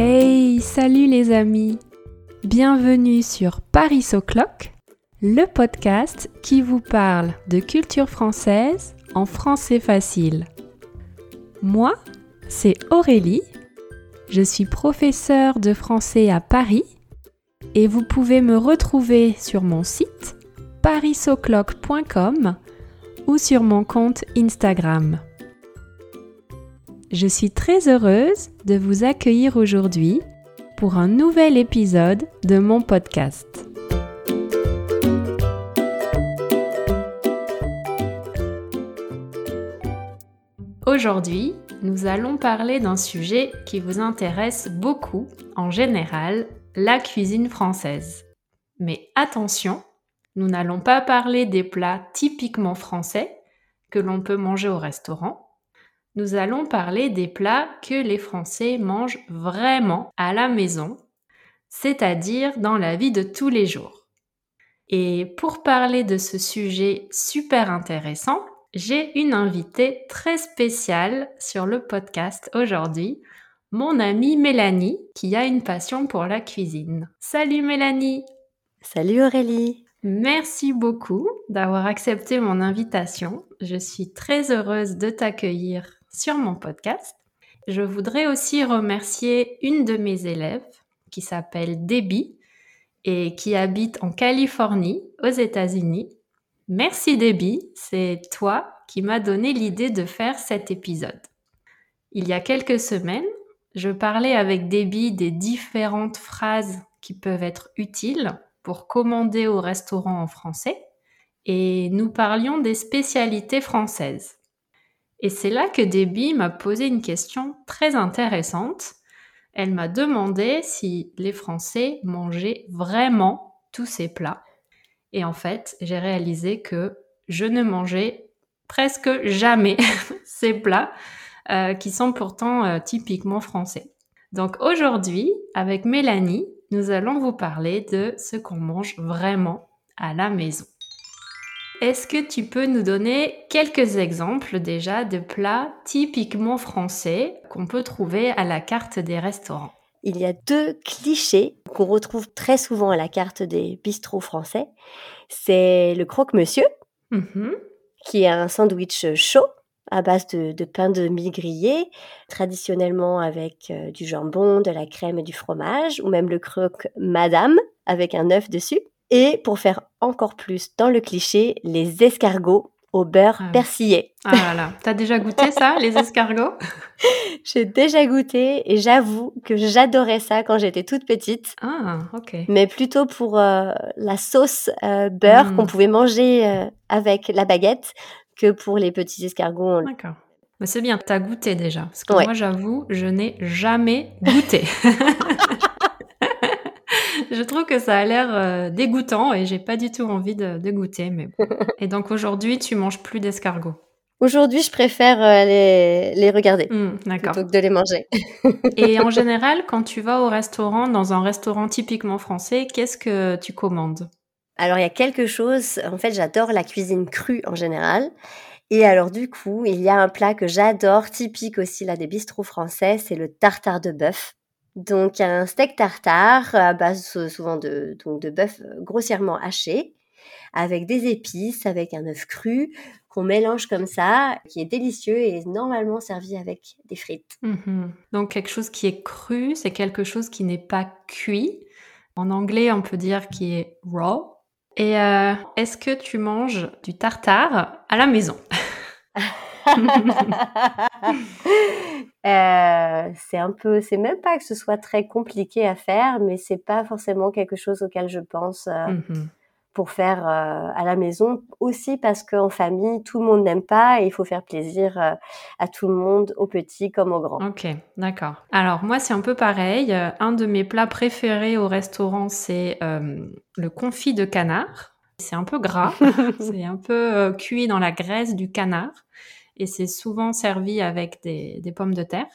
Hey, salut les amis Bienvenue sur Paris O'Clock, le podcast qui vous parle de culture française en français facile. Moi, c'est Aurélie, je suis professeure de français à Paris et vous pouvez me retrouver sur mon site parisoclock.com ou sur mon compte Instagram. Je suis très heureuse de vous accueillir aujourd'hui pour un nouvel épisode de mon podcast. Aujourd'hui, nous allons parler d'un sujet qui vous intéresse beaucoup en général, la cuisine française. Mais attention, nous n'allons pas parler des plats typiquement français que l'on peut manger au restaurant. Nous allons parler des plats que les Français mangent vraiment à la maison, c'est-à-dire dans la vie de tous les jours. Et pour parler de ce sujet super intéressant, j'ai une invitée très spéciale sur le podcast aujourd'hui, mon amie Mélanie, qui a une passion pour la cuisine. Salut Mélanie Salut Aurélie Merci beaucoup d'avoir accepté mon invitation. Je suis très heureuse de t'accueillir sur mon podcast. Je voudrais aussi remercier une de mes élèves qui s'appelle Debbie et qui habite en Californie, aux États-Unis. Merci Debbie, c'est toi qui m'as donné l'idée de faire cet épisode. Il y a quelques semaines, je parlais avec Debbie des différentes phrases qui peuvent être utiles pour commander au restaurant en français et nous parlions des spécialités françaises. Et c'est là que Debbie m'a posé une question très intéressante. Elle m'a demandé si les Français mangeaient vraiment tous ces plats. Et en fait, j'ai réalisé que je ne mangeais presque jamais ces plats euh, qui sont pourtant euh, typiquement français. Donc aujourd'hui, avec Mélanie, nous allons vous parler de ce qu'on mange vraiment à la maison. Est-ce que tu peux nous donner quelques exemples déjà de plats typiquement français qu'on peut trouver à la carte des restaurants? Il y a deux clichés qu'on retrouve très souvent à la carte des bistrots français. C'est le croque-monsieur, mm-hmm. qui est un sandwich chaud à base de, pain de mie grillé, traditionnellement avec euh, du jambon, de la crème et du fromage, ou même le croque madame avec un œuf dessus. Et pour faire encore plus dans le cliché, les escargots au beurre ah. persillé. Ah là là, t'as déjà goûté ça, les escargots? J'ai déjà goûté et j'avoue que j'adorais ça quand j'étais toute petite. Ah, ok. Mais plutôt pour euh, la sauce euh, beurre qu'on hmm. pouvait manger avec la baguette que pour les petits escargots. D'accord. Mais c'est bien, tu as goûté déjà. Parce que moi, j'avoue, je n'ai jamais goûté. je trouve que ça a l'air euh, dégoûtant et j'ai pas du tout envie de, goûter. Mais Et donc aujourd'hui, tu manges plus d'escargots Aujourd'hui, je préfère euh, les, les, regarder mmh, plutôt que de les manger. et en général, quand tu vas au restaurant, dans un restaurant typiquement français, qu'est-ce que tu commandes? Alors il y a quelque chose, en fait j'adore la cuisine crue en général. Et alors du coup, il y a un plat que j'adore, typique aussi là des bistrots français, c'est le tartare de bœuf. Donc un steak tartare à base souvent de, donc de bœuf euh, grossièrement haché, avec des épices, avec un œuf cru qu'on mélange comme ça, qui est délicieux et normalement servi avec des frites. Mmh donc quelque chose qui est cru, c'est quelque chose qui n'est pas cuit. En anglais, on peut dire qui est raw. Et euh, est-ce que tu manges du tartare à la maison? euh, c'est un peu, c'est même pas que ce soit très compliqué à faire, mais c'est pas forcément quelque chose auquel je pense. Euh, mmh pour faire euh, à la maison aussi parce qu'en famille tout le monde n'aime pas et il faut faire plaisir à tout le monde aux petits comme aux grands. Ok, d'accord. Alors moi c'est un peu pareil. Un de mes plats préférés au restaurant c'est le confit de canard. C'est un peu gras, c'est un peu cuit dans la graisse du canard et c'est souvent servi avec des, des pommes de terre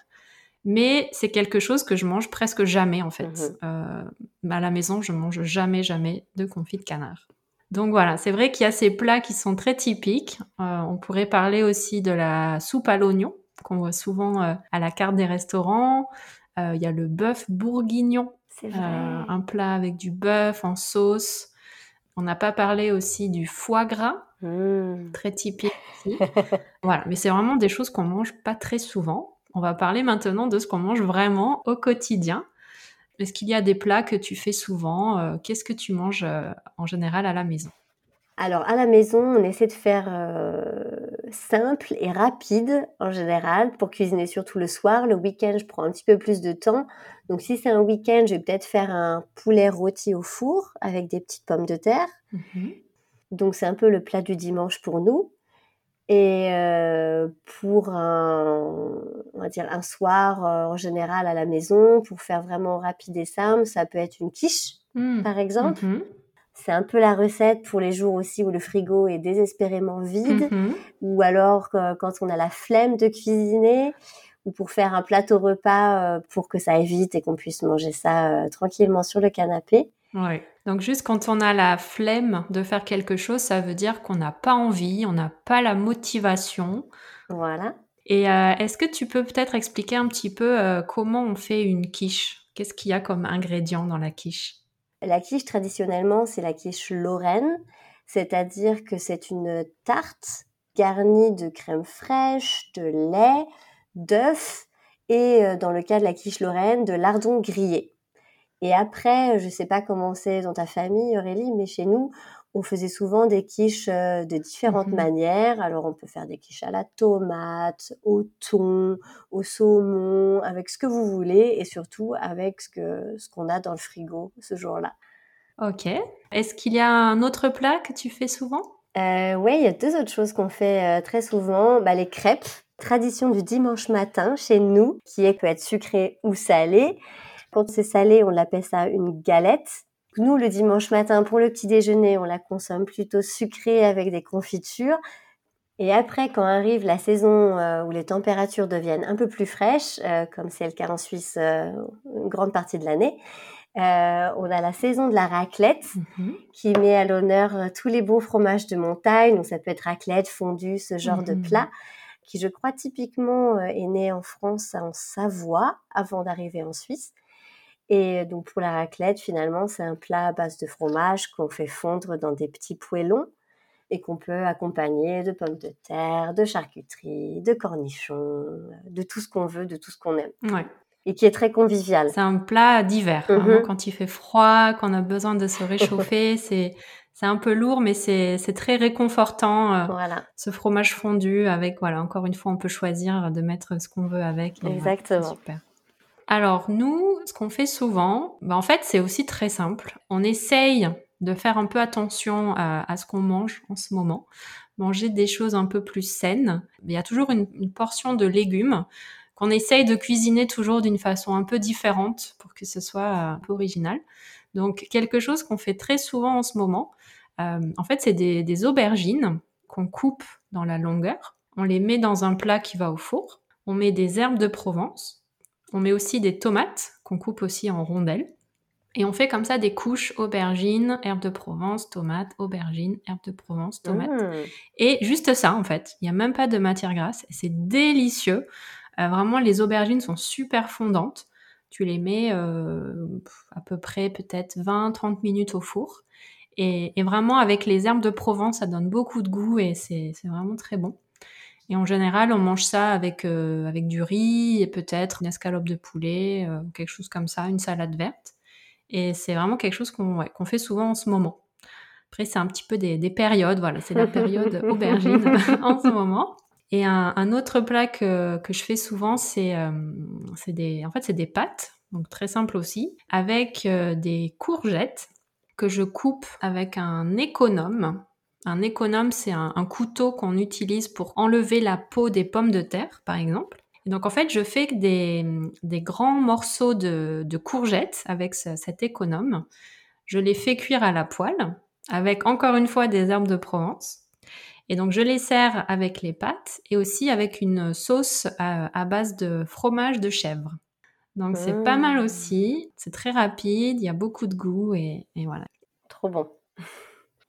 mais c'est quelque chose que je mange presque jamais en fait. Mmh à la maison, je mange jamais, jamais de confit de canard. Donc voilà, c'est vrai qu'il y a ces plats qui sont très typiques. Euh, on pourrait parler aussi de la soupe à l'oignon qu'on voit souvent euh, à la carte des restaurants. Il y a le bœuf bourguignon. Vrai. un plat avec du bœuf en sauce. On n'a pas parlé aussi du foie gras, mmh. très typique ici. voilà, mais c'est vraiment des choses qu'on mange pas très souvent. On va parler maintenant de ce qu'on mange vraiment au quotidien. Est-ce qu'il y a des plats que tu fais souvent euh, Qu'est-ce que tu manges euh, en général à la maison? Alors à la maison, on essaie de faire euh, simple et rapide en général pour cuisiner surtout le soir. Le week-end, je prends un petit peu plus de temps. Donc si c'est un week-end, je vais peut-être faire un poulet rôti au four avec des petites pommes de terre. Mhm. Donc c'est un peu le plat du dimanche pour nous. Et euh, pour un, on va dire un soir euh, en général à la maison, pour faire vraiment rapide et simple, ça peut être une quiche, hmm. par exemple. Mhm. C'est un peu la recette pour les jours aussi où le frigo est désespérément vide, mhm. ou alors quand on a la flemme de cuisiner, ou pour faire un plateau repas euh, pour que ça évite et qu'on puisse manger ça euh, tranquillement sur le canapé. Ouais. Donc juste quand on a la flemme de faire quelque chose, ça veut dire qu'on n'a pas envie, on n'a pas la motivation. Voilà. Et euh, est-ce que tu peux peut-être expliquer un petit peu comment on fait une quiche? Qu'est-ce qu'il y a comme ingrédient dans la quiche? La quiche, traditionnellement, c'est la quiche lorraine, c'est-à-dire que c'est une tarte garnie de crème fraîche, de lait, d'œufs et, euh, dans le cas de la quiche lorraine, de lardons grillés. Et après, je ne sais pas comment c'est dans ta famille, Aurélie, mais chez nous, on faisait souvent des quiches euh, de différentes mmh manières. Alors, on peut faire des quiches à la tomate, au thon, au saumon, avec ce que vous voulez et surtout avec ce que ce qu'on a dans le frigo ce jour-là. Ok. Est-ce qu'il y a un autre plat que tu fais souvent? Euh, Oui, il y a deux autres choses qu'on fait euh, très souvent. Bah, les crêpes, tradition du dimanche matin chez nous, qui est peut être sucré ou salé. Quand c'est salé, on appelle ça une galette. Nous, le dimanche matin, pour le petit déjeuner, on la consomme plutôt sucrée avec des confitures. Et après, quand arrive la saison euh, où les températures deviennent un peu plus fraîches, euh, comme c'est le cas en Suisse euh, une grande partie de l'année, on a la saison de la raclette mhm. qui met à l'honneur tous les beaux fromages de montagne. Donc ça peut être raclette, fondue, ce genre de mhm. plat, qui je crois typiquement est né en France, en Savoie, avant d'arriver en Suisse. Et donc pour la raclette, finalement, c'est un plat à base de fromage qu'on fait fondre dans des petits poêlons et qu'on peut accompagner de pommes de terre, de charcuterie, de cornichons, de tout ce qu'on veut, de tout ce qu'on aime. Ouais. Et qui est très convivial. C'est un plat d'hiver. Mmh quand il fait froid, quand on a besoin de se réchauffer, c'est c'est un peu lourd, mais c'est très réconfortant. Euh, voilà. Ce fromage fondu avec, voilà, encore une fois, on peut choisir de mettre ce qu'on veut avec. Exactement. super. Alors nous, ce qu'on fait souvent, bah, en fait c'est aussi très simple. On essaye de faire un peu attention à, ce qu'on mange en ce moment, manger des choses un peu plus saines. Il y a toujours une, portion de légumes qu'on essaye de cuisiner toujours d'une façon un peu différente pour que ce soit un peu original. Donc quelque chose qu'on fait très souvent en ce moment, euh, en fait c'est des aubergines qu'on coupe dans la longueur. On les met dans un plat qui va au four. On met des herbes de Provence, on met aussi des tomates qu'on coupe aussi en rondelles. Et on fait comme ça des couches aubergines, herbes de Provence, tomates, aubergines, herbes de Provence, tomates. Mmh. Et juste ça, en fait. Il n'y a même pas de matière grasse. C'est délicieux. Euh, vraiment, les aubergines sont super fondantes. Tu les mets euh, à peu près peut-être 20-30 minutes au four. Et, et, vraiment, avec les herbes de Provence, ça donne beaucoup de goût et c'est vraiment très bon. Et en général, on mange ça avec, euh, avec du riz et peut-être une escalope de poulet, euh, quelque chose comme ça, une salade verte. Et c'est vraiment quelque chose qu'on fait souvent en ce moment. Après, c'est un petit peu des, des périodes, voilà, c'est la période aubergine en ce moment. Et un, un, autre plat que, que je fais souvent, c'est euh, des, en fait, c'est des pâtes, donc très simple aussi, avec euh, des courgettes que je coupe avec un économe un économe, c'est un, couteau qu'on utilise pour enlever la peau des pommes de terre, par exemple. Et donc en fait, je fais des, grands morceaux de, courgettes avec cet économe. Je les fais cuire à la poêle avec encore une fois des herbes de Provence. Et donc je les sers avec les pâtes et aussi avec une sauce à, base de fromage de chèvre. Donc c'est pas mal mmh. aussi, c'est très rapide, il y a beaucoup de goût et voilà. Trop bon.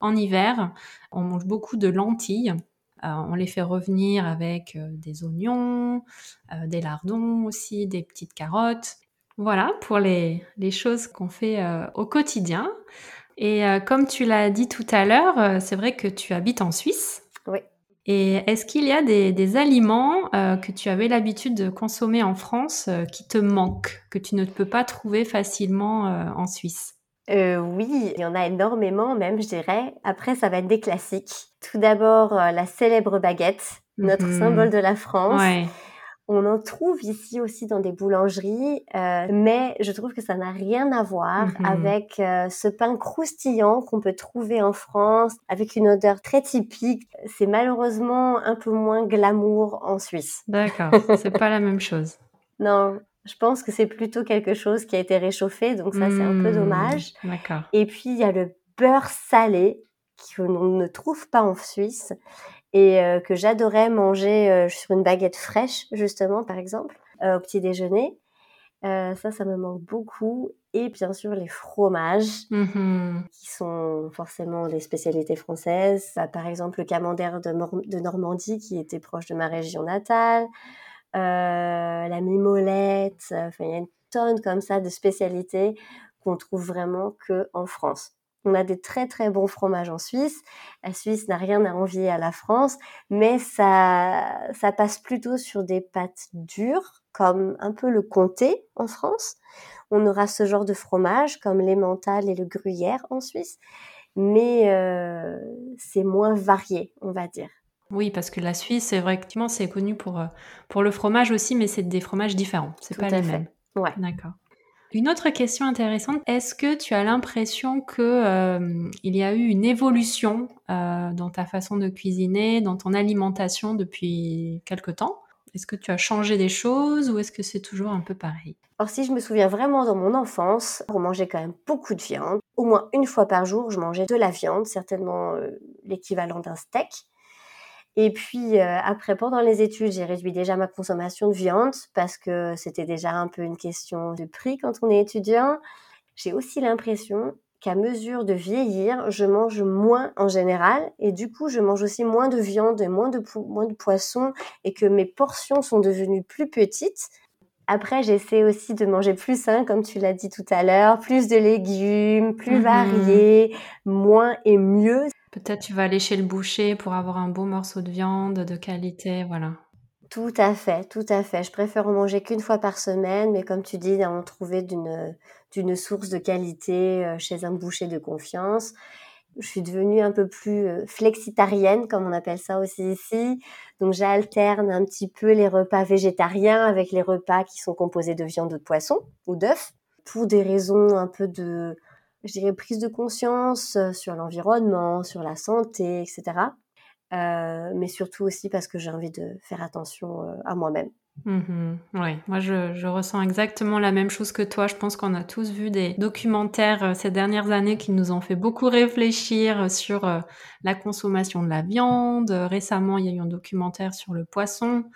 En hiver, on mange beaucoup de lentilles. Euh, on les fait revenir avec euh, des oignons, euh, des lardons aussi, des petites carottes. Voilà pour les, les choses qu'on fait euh, au quotidien. Et comme tu l'as dit tout à l'heure, c'est vrai que tu habites en Suisse. Oui. Et est-ce qu'il y a des, des aliments que tu avais l'habitude de consommer en France qui te manquent, que tu ne peux pas trouver facilement en Suisse? Oui, il y en a énormément même, je dirais. Après, ça va être des classiques. Tout d'abord, la célèbre baguette, notre symbole de la France. Ouais. On en trouve ici aussi dans des boulangeries, euh, mais je trouve que ça n'a rien à voir mhm. avec euh, ce pain croustillant qu'on peut trouver en France, avec une odeur très typique. C'est malheureusement un peu moins glamour en Suisse. D'accord, c'est pas la même chose. Non, je pense que c'est plutôt quelque chose qui a été réchauffé, donc ça c'est un peu hmm, dommage. D'accord. Et puis il y a le beurre salé que l'on ne trouve pas en Suisse et euh, que j'adorais manger euh, sur une baguette fraîche, justement, par exemple, euh, au petit déjeuner. ça, ça me manque beaucoup. Et bien sûr, les fromages, mmh qui sont forcément des spécialités françaises. Bah, par exemple, le camembert de, de, Normandie, qui était proche de ma région natale. La mimolette. Enfin, il y a une tonne comme ça de spécialités qu'on trouve vraiment que en France. On a des très très bons fromages en Suisse. La Suisse n'a rien à envier à la France, mais ça, ça passe plutôt sur des pâtes dures, comme un peu le comté en France. On aura ce genre de fromage comme l'emmental et le gruyère en Suisse, mais euh, c'est moins varié, on va dire. Oui, parce que la Suisse, c'est vrai effectivement, c'est connu pour, euh, pour le fromage aussi, mais c'est des fromages différents. C'est pas les mêmes. Ouais. D'accord. Une autre question intéressante, est-ce que tu as l'impression que euh, il y a eu une évolution euh, dans ta façon de cuisiner, dans ton alimentation depuis quelque temps? Est-ce que tu as changé des choses ou est-ce que c'est toujours un peu pareil? Alors si je me souviens vraiment dans mon enfance, on mangeait quand même beaucoup de viande. Au moins une fois par jour, je mangeais de la viande, certainement euh, l'équivalent d'un steak. Et puis euh, après, pendant les études, j'ai réduit déjà ma consommation de viande parce que c'était déjà un peu une question de prix quand on est étudiant. J'ai aussi l'impression qu'à mesure de vieillir, je mange moins en général et du coup, je mange aussi moins de viande et moins de, moins de poisson et que mes portions sont devenues plus petites. Après, j'essaie aussi de manger plus sain, comme tu l'as dit tout à l'heure, plus de légumes, plus mmh variés, moins et mieux. Peut-être tu vas aller chez le boucher pour avoir un beau morceau de viande de qualité, voilà. Tout à fait, tout à fait. Je préfère en manger qu'une fois par semaine, mais comme tu dis, en trouver d'une d'une source de qualité euh, chez un boucher de confiance. Je suis devenue un peu plus euh, flexitarienne, comme on appelle ça aussi ici. Donc j'alterne un petit peu les repas végétariens avec les repas qui sont composés de viande ou de poisson ou d'œufs, pour des raisons un peu de je dirais, prise de conscience euh, sur l'environnement, sur la santé, etc. Euh, mais surtout aussi parce que j'ai envie de faire attention euh, à moi-même. Mmh oui, moi je, je, ressens exactement la même chose que toi. Je pense qu'on a tous vu des documentaires ces dernières années qui nous ont fait beaucoup réfléchir sur la consommation de la viande. Récemment, il y a eu un documentaire sur le poisson.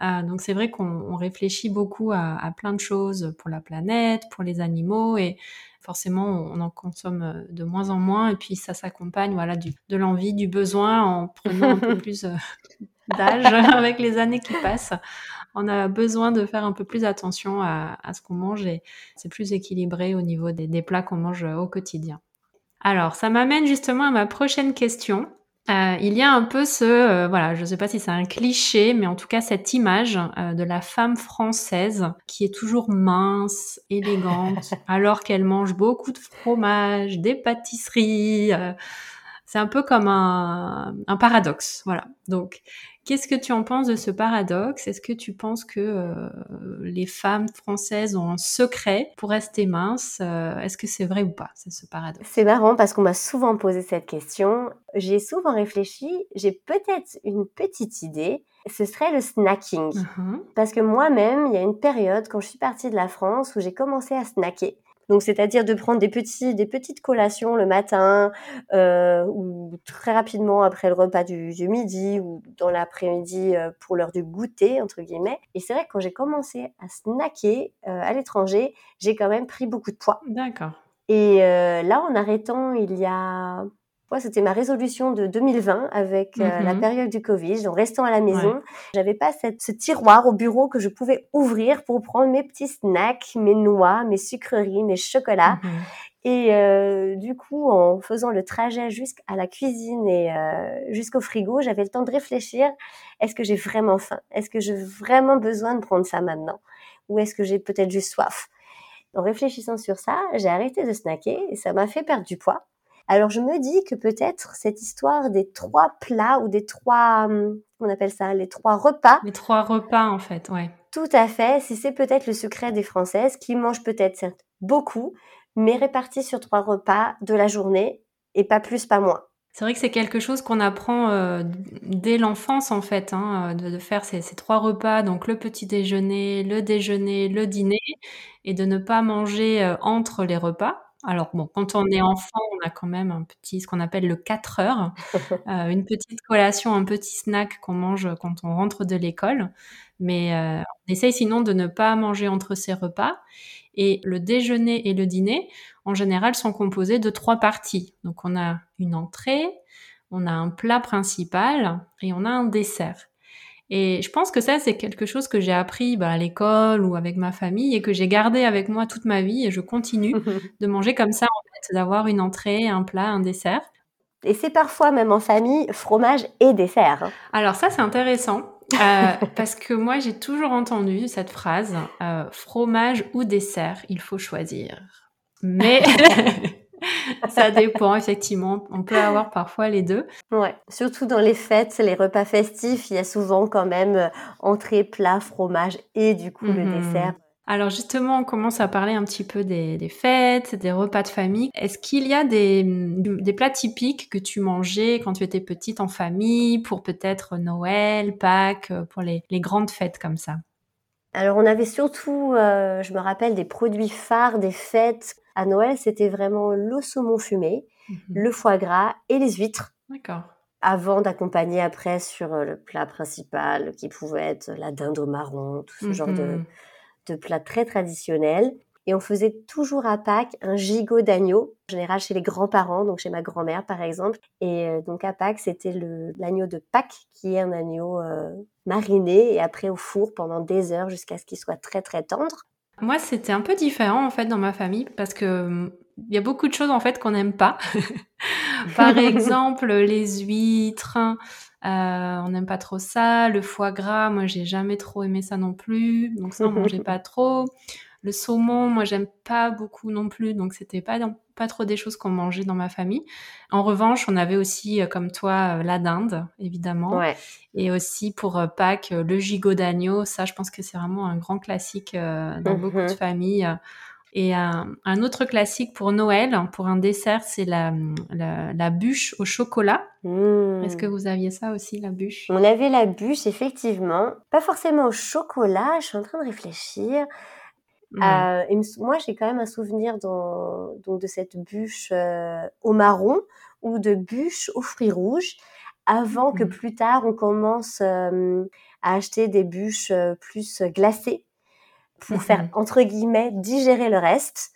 Donc c'est vrai qu'on réfléchit beaucoup à, à, plein de choses pour la planète, pour les animaux et forcément on en consomme euh, de moins en moins et puis ça s'accompagne voilà du, de l'envie, du besoin en prenant un peu plus euh, d'âge avec les années qui passent. On a besoin de faire un peu plus attention à, ce qu'on mange et c'est plus équilibré au niveau des plats qu'on mange au quotidien. Alors, ça m'amène justement à ma prochaine question. Euh, il y a un peu ce, euh, voilà, je ne sais pas si c'est un cliché, mais en tout cas cette image euh, de la femme française qui est toujours mince, élégante, alors qu'elle mange beaucoup de fromage, des pâtisseries. C'est un peu comme un, un paradoxe, voilà. Donc, Qu'est-ce que tu en penses de ce paradoxe? Est-ce que tu penses que euh, les femmes françaises ont un secret pour rester minces? Euh, Est-ce que c'est vrai ou pas, c'est ce paradoxe? C'est marrant parce qu'on m'a souvent posé cette question. J'ai souvent réfléchi. J'ai peut-être une petite idée. Ce serait le snacking. Uh-huh. Parce que moi-même, il y a une période quand je suis partie de la France où j'ai commencé à snacker. Donc, c'est-à-dire de prendre des, petits, des petites collations le matin euh, ou très rapidement après le repas du, midi ou dans l'après-midi euh, pour l'heure du goûter, entre guillemets. Et c'est vrai que quand j'ai commencé à snacker euh, à l'étranger, j'ai quand même pris beaucoup de poids. D'accord. Et là, en arrêtant il y a Moi, c'était ma résolution de 2020 avec euh, la mhm. période du Covid. En restant à la maison, j'avais pas cette, ce tiroir au bureau que je pouvais ouvrir pour prendre mes petits snacks, mes noix, mes sucreries, mes chocolats. Mhm. Et euh, du coup, en faisant le trajet jusqu'à la cuisine et euh, jusqu'au frigo, j'avais le temps de réfléchir. Est-ce que j'ai vraiment faim? Est-ce que j'ai vraiment besoin de prendre ça maintenant? Ou est-ce que j'ai peut-être juste soif? En réfléchissant sur ça, j'ai arrêté de snacker et ça m'a fait perdre du poids. Alors je me dis que peut-être cette histoire des trois plats ou des trois, hum, on appelle ça, les trois repas. Les trois repas en fait, ouais. Tout à fait. Si c'est peut-être le secret des Françaises qui mangent peut-être certes beaucoup, mais répartis sur trois repas de la journée et pas plus, pas moins. C'est vrai que c'est quelque chose qu'on apprend euh, dès l'enfance en fait, hein, de, faire ces, ces, trois repas, donc le petit déjeuner, le déjeuner, le dîner, et de ne pas manger euh, entre les repas. Alors bon, quand on est enfant, on a quand même un petit, ce qu'on appelle le 4 heures, euh, une petite collation, un petit snack qu'on mange quand on rentre de l'école. Mais euh, on essaye sinon de ne pas manger entre ces repas. Et le déjeuner et le dîner, en général, sont composés de trois parties. Donc on a une entrée, on a un plat principal et on a un dessert. Et je pense que ça, c'est quelque chose que j'ai appris bah, à l'école ou avec ma famille et que j'ai gardé avec moi toute ma vie et je continue de manger comme ça, en fait, d'avoir une entrée, un plat, un dessert. Et c'est parfois même en famille fromage et dessert. Hein. Alors ça, c'est intéressant. Euh, parce que moi, j'ai toujours entendu cette phrase euh, fromage ou dessert, il faut choisir. Mais ça dépend, effectivement. On peut avoir parfois les deux. Ouais, surtout dans les fêtes, les repas festifs, il y a souvent quand même euh, entrée, plat, fromage et du coup le mhm. dessert. Alors justement, on commence à parler un petit peu des, fêtes, des repas de famille. Est-ce qu'il y a des, des, plats typiques que tu mangeais quand tu étais petite en famille, pour peut-être Noël, Pâques, pour les, les grandes fêtes comme ça? Alors on avait surtout, euh, je me rappelle, des produits phares des fêtes à Noël, c'était vraiment le saumon fumé, mhm. le foie gras et les huîtres. D'accord. Avant d'accompagner après sur euh, le plat principal qui pouvait être la dinde au marron, tout ce genre de, mhm. de plats très traditionnels. Et on faisait toujours à Pâques un gigot d'agneau, en général chez les grands-parents, donc chez ma grand-mère par exemple. Et euh, donc à Pâques, c'était l'agneau de Pâques, qui est un agneau euh, mariné et après au four pendant des heures jusqu'à ce qu'il soit très très tendre. Moi, c'était un peu différent en fait dans ma famille parce que hum, il y a beaucoup de choses en fait qu'on n'aime pas. Par exemple, les huîtres, euh, on n'aime pas trop ça. Le foie gras, moi, j'ai jamais trop aimé ça non plus. Donc ça, on mangeait pas trop. Le saumon, moi, j'aime pas beaucoup non plus. Donc c'était pas pas trop des choses qu'on mangeait dans ma famille. En revanche, on avait aussi, euh, comme toi, euh, la dinde, évidemment. Et aussi pour euh, Pâques, le gigot d'agneau. Ça, je pense que c'est vraiment un grand classique dans beaucoup de mhm. familles. Et un, autre classique pour Noël, pour un dessert, c'est la, la, bûche au chocolat. Mmh. Est-ce que vous aviez ça aussi, la bûche? On avait la bûche, effectivement. Pas forcément au chocolat, je suis en train de réfléchir. Euh, moi, j'ai quand même un souvenir dans, donc de cette bûche euh, au marron ou de bûche aux fruits rouges, avant que mmh. plus tard on commence euh, à acheter des bûches plus glacées pour faire mmh entre guillemets digérer le reste.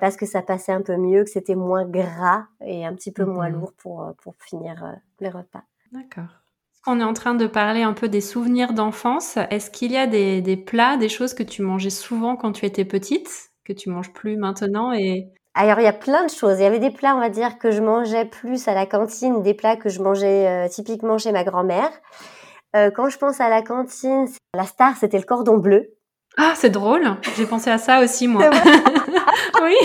parce que ça passait un peu mieux, que c'était moins gras et un petit peu moins mmh lourd pour, pour finir les repas. D'accord. On est en train de parler un peu des souvenirs d'enfance. Est-ce qu'il y a des, plats, des choses que tu mangeais souvent quand tu étais petite, que tu manges plus maintenant et alors il y a plein de choses. Il y avait des plats, on va dire, que je mangeais plus à la cantine, des plats que je mangeais euh, typiquement chez ma grand-mère. Euh, quand je pense à la cantine, la star, c'était le cordon bleu. Ah, c'est drôle. J'ai pensé à ça aussi, moi. oui.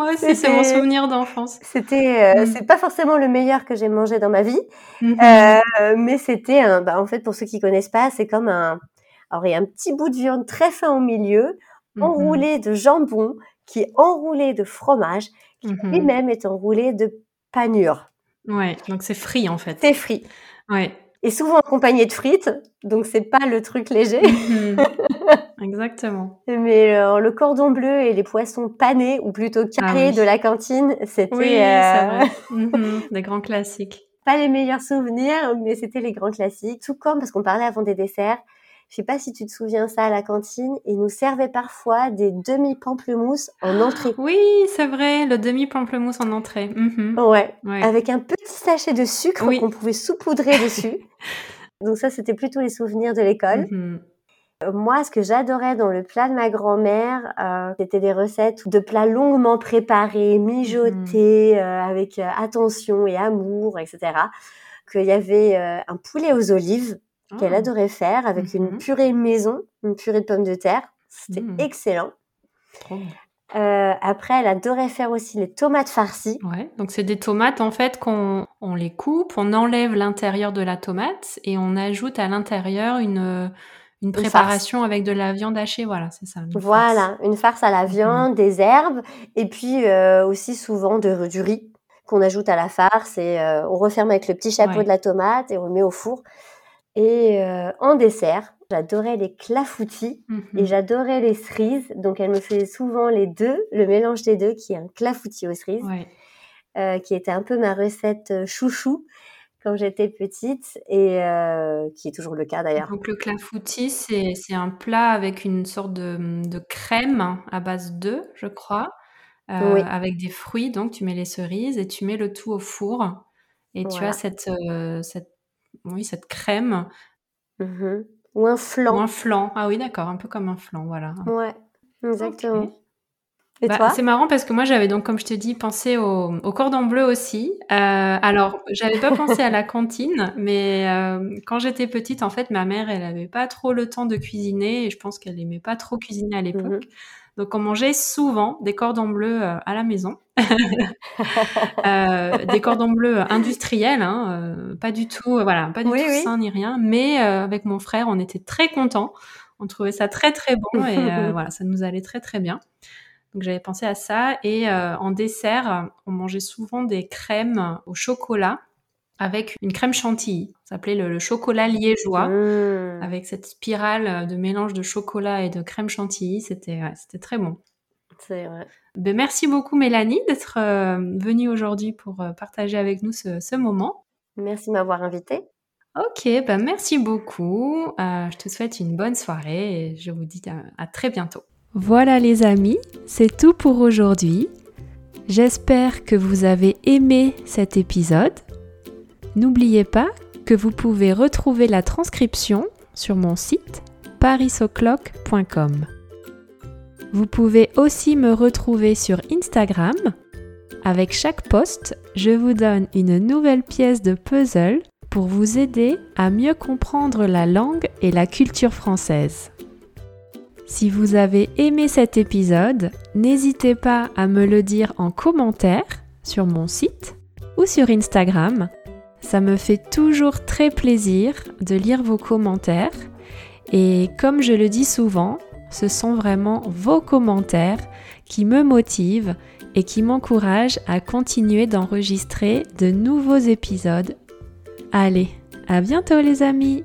Moi aussi, c'est mon souvenir d'enfance. C'était, euh, mm. c'est pas forcément le meilleur que j'ai mangé dans ma vie, mm-hmm. euh, mais c'était un, bah, en fait, pour ceux qui connaissent pas, c'est comme un, alors il y a un petit bout de viande très fin au milieu, mm-hmm. enroulé de jambon, qui est enroulé de fromage, qui mm-hmm. lui-même est enroulé de panure. Ouais, donc c'est frit en fait. C'est frit. Ouais et souvent accompagné de frites, donc c'est pas le truc léger. Exactement. Mais euh, le cordon bleu et les poissons panés, ou plutôt ah carrés de la cantine, c'était oui, euh... Mhm. des grands classiques. Pas les meilleurs souvenirs, mais c'était les grands classiques. Tout comme, parce qu'on parlait avant des desserts, Je sais pas si tu te souviens ça à la cantine. Ils nous servaient parfois des demi-pamplemousse en entrée. Oui, c'est vrai, le demi-pamplemousse en entrée. Mhm. Ouais, avec un petit sachet de sucre qu'on pouvait saupoudrer dessus. Donc ça, c'était plutôt les souvenirs de l'école. Mhm. Moi, ce que j'adorais dans le plat de ma grand-mère, euh, c'était des recettes de plats longuement préparés, mijotés, mhm. euh, avec attention et amour, etc. Qu'il y avait un poulet aux olives qu'elle ah. adorait faire avec une mhm. purée maison, une purée de pommes de terre. C'était mhm. excellent. après, elle adorait faire aussi les tomates farcies. Ouais, donc c'est des tomates en fait qu'on on les coupe, on enlève l'intérieur de la tomate et on ajoute à l'intérieur une une préparation avec de la viande hachée, voilà, c'est ça. Voilà, une farce à la mhm. viande, des herbes, et puis euh, aussi souvent de, du riz qu'on ajoute à la farce et euh, on referme avec le petit chapeau de la tomate et on le met au four. Et euh, en dessert, j'adorais les clafoutis et mhm. j'adorais les cerises. Donc elle me faisait souvent les deux, le mélange des deux, qui est un clafoutis aux cerises, qui était un peu ma recette chouchou quand j'étais petite et euh, qui est toujours le cas d'ailleurs. Donc le clafoutis, c'est, un plat avec une sorte de, de crème à base d'œufs, je crois, euh, avec des fruits. Donc tu mets les cerises et tu mets le tout au four et tu as cette, euh, cette, oui, cette crème. Mmh Ou un flan. Ou un flan. Ah oui, d'accord, un peu comme un flan, voilà. Ouais, exactement. Bah, c'est marrant parce que moi j'avais donc, comme je te dis, pensé au, cordon bleu aussi. Euh, alors, j'avais pas pensé à la cantine, mais euh, quand j'étais petite, en fait, ma mère, elle avait pas trop le temps de cuisiner et je pense qu'elle aimait pas trop cuisiner à l'époque. Mhm. Donc, on mangeait souvent des cordons bleus euh, à la maison. des cordons bleus industriels, hein, pas du tout, voilà, pas du tout sain ni rien. Mais avec mon frère, on était très contents. On trouvait ça très très bon et voilà, ça nous allait très très bien. Donc j'avais pensé à ça. Et euh, en dessert, on mangeait souvent des crèmes au chocolat avec une crème chantilly. Ça s'appelait le, chocolat liégeois, mmh. avec cette spirale de mélange de chocolat et de crème chantilly. C'était c'était très bon. C'est vrai. Ben, merci beaucoup Mélanie d'être euh, venue aujourd'hui pour euh, partager avec nous ce, moment. Merci de m'avoir invitée. Ok, ben merci beaucoup. je te souhaite une bonne soirée et je vous dis à très bientôt. Voilà les amis, c'est tout pour aujourd'hui. J'espère que vous avez aimé cet épisode. N'oubliez pas que vous pouvez retrouver la transcription sur mon site parisoclock.com. Vous pouvez aussi me retrouver sur Instagram. Avec chaque post, je vous donne une nouvelle pièce de puzzle pour vous aider à mieux comprendre la langue et la culture française. Si vous avez aimé cet épisode, n'hésitez pas à me le dire en commentaire sur mon site ou sur Instagram. Ça me fait toujours très plaisir de lire vos commentaires et comme je le dis souvent, ce sont vraiment vos commentaires qui me motivent et qui m'encouragent à continuer d'enregistrer de nouveaux épisodes. Allez, à bientôt les amis